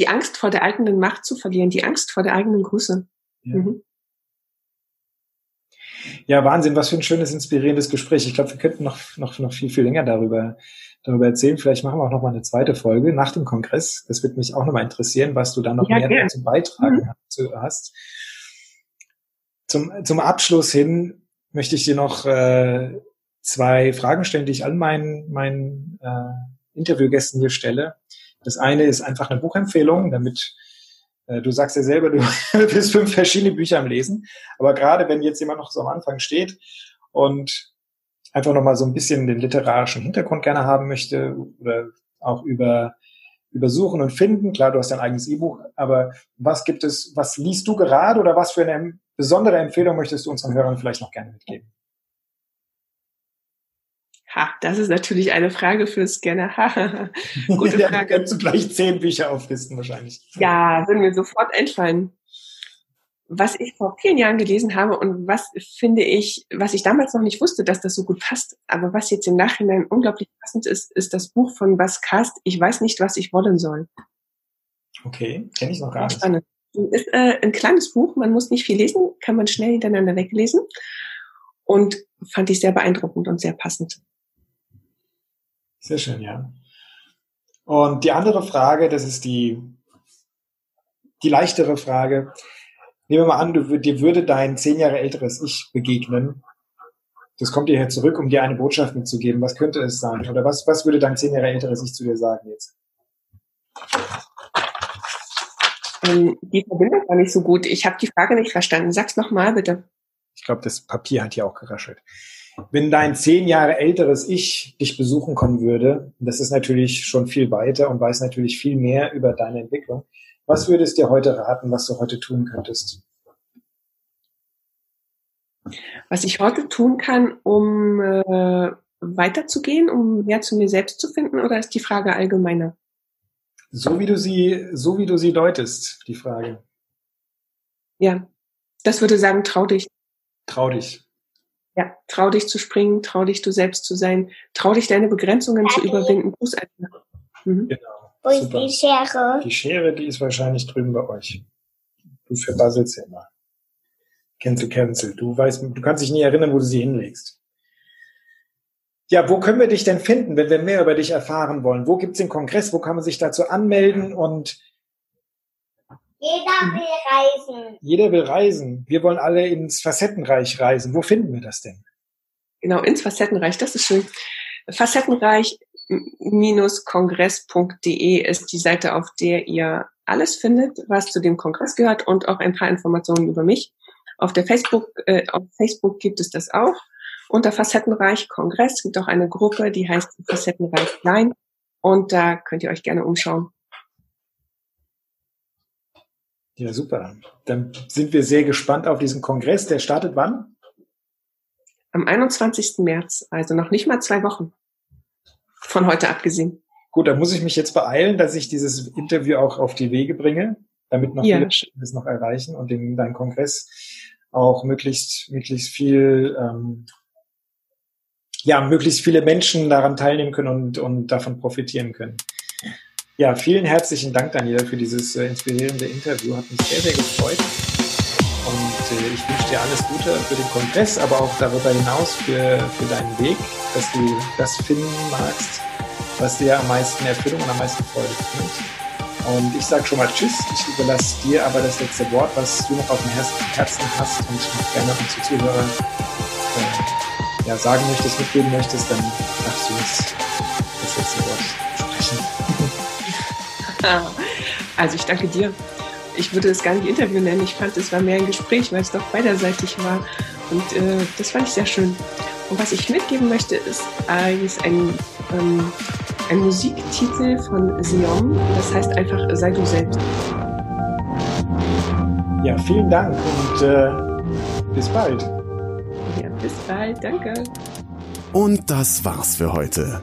Die Angst vor der eigenen Macht zu verlieren, die Angst vor der eigenen Größe. Ja. Mhm. Ja, Wahnsinn, was für ein schönes, inspirierendes Gespräch. Ich glaube, wir könnten noch, noch, noch viel, viel länger darüber, darüber erzählen. Vielleicht machen wir auch noch mal eine zweite Folge nach dem Kongress. Das wird mich auch noch mal interessieren, was du da noch ja, mehr gerne. dazu beitragen mhm. hast. Zum, zum Abschluss hin möchte ich dir noch äh, zwei Fragen stellen, die ich all meinen, meinen äh, Interviewgästen hier stelle. Das eine ist einfach eine Buchempfehlung, damit äh, du sagst ja selber, du bist fünf verschiedene Bücher am Lesen. Aber gerade wenn jetzt jemand noch so am Anfang steht und einfach nochmal so ein bisschen den literarischen Hintergrund gerne haben möchte oder auch über, über Suchen und Finden. Klar, du hast dein eigenes E-Buch, aber was gibt es, was liest du gerade oder was für eine besondere Empfehlung möchtest du unseren Hörern vielleicht noch gerne mitgeben? Ha, das ist natürlich eine Frage für Scanner. Gute ja, Frage. Kannst du gleich zehn Bücher auflisten wahrscheinlich. Ja, würden mir sofort einfallen. Was ich vor vielen Jahren gelesen habe und was finde ich, was ich damals noch nicht wusste, dass das so gut passt, aber was jetzt im Nachhinein unglaublich passend ist, ist das Buch von Bas Kast, Ich weiß nicht, was ich wollen soll. Okay, kenne ich noch gar nicht. Spannend. Ist äh, ein kleines Buch, man muss nicht viel lesen, kann man schnell hintereinander weglesen und fand ich sehr beeindruckend und sehr passend. Sehr schön, ja. Und die andere Frage, das ist die, die leichtere Frage. Nehmen wir mal an, du, dir würde dein zehn Jahre älteres Ich begegnen. Das kommt dir hier zurück, um dir eine Botschaft mitzugeben. Was könnte es sein? Oder was, was würde dein zehn Jahre älteres Ich zu dir sagen jetzt? Ähm, die Verbindung war nicht so gut. Ich habe die Frage nicht verstanden. Sag's nochmal, bitte. Ich glaube, das Papier hat hier auch geraschelt wenn dein zehn Jahre älteres Ich dich besuchen kommen würde, das ist natürlich schon viel weiter und weiß natürlich viel mehr über deine Entwicklung, was würdest du dir heute raten, was du heute tun könntest? Was ich heute tun kann, um äh, weiterzugehen, um mehr zu mir selbst zu finden, oder ist die Frage allgemeiner? So wie du sie, so wie du sie deutest, die Frage. Ja, das würde sagen, trau dich. Trau dich. Ja, trau dich zu springen, trau dich du selbst zu sein, trau dich deine Begrenzungen Daddy. zu überwinden. Gruß. Mhm. Genau. Wo ist die Schere? Die Schere, die ist wahrscheinlich drüben bei euch. Du verbasselst ja immer. Cancel, cancel. Du weißt, du kannst dich nie erinnern, wo du sie hinlegst. Ja, wo können wir dich denn finden, wenn wir mehr über dich erfahren wollen? Wo gibt's den Kongress? Wo kann man sich dazu anmelden? Und jeder will reisen. Jeder will reisen. Wir wollen alle ins Facettenreich reisen. Wo finden wir das denn? Genau, ins Facettenreich. Das ist schön. Facettenreich-kongress.de ist die Seite, auf der ihr alles findet, was zu dem Kongress gehört und auch ein paar Informationen über mich. Auf der Facebook, äh, auf Facebook gibt es das auch. Unter Facettenreich Kongress gibt auch eine Gruppe, die heißt Facettenreich Klein. Und da könnt ihr euch gerne umschauen. Ja, super. Dann sind wir sehr gespannt auf diesen Kongress. Der startet wann? Am 21. März, also noch nicht mal zwei Wochen. Von heute abgesehen. Gut, dann muss ich mich jetzt beeilen, dass ich dieses Interview auch auf die Wege bringe, damit noch ja. viele es noch erreichen und den deinen Kongress auch möglichst möglichst viel ähm, ja möglichst viele Menschen daran teilnehmen können und und davon profitieren können. Ja, vielen herzlichen Dank, Daniela, für dieses äh, inspirierende Interview. Hat mich sehr, sehr gefreut. Und äh, ich wünsche dir alles Gute für den Kongress, aber auch darüber hinaus für, für deinen Weg, dass du das finden magst, was dir am meisten Erfüllung und am meisten Freude bringt. Und ich sage schon mal Tschüss. Ich überlasse dir aber das letzte Wort, was du noch auf dem Herzen hast und noch gerne unsere Zuhörer äh, ja, sagen möchtest, mitgeben möchtest, dann darfst du jetzt das letzte Wort. Also ich danke dir. Ich würde es gar nicht Interview nennen. Ich fand, es war mehr ein Gespräch, weil es doch beiderseitig war. Und äh, das fand ich sehr schön. Und was ich mitgeben möchte, ist eigentlich ein, ähm, ein Musiktitel von Sion. Das heißt einfach, sei du selbst. Ja, vielen Dank und äh, bis bald. Ja, bis bald. Danke. Und das war's für heute.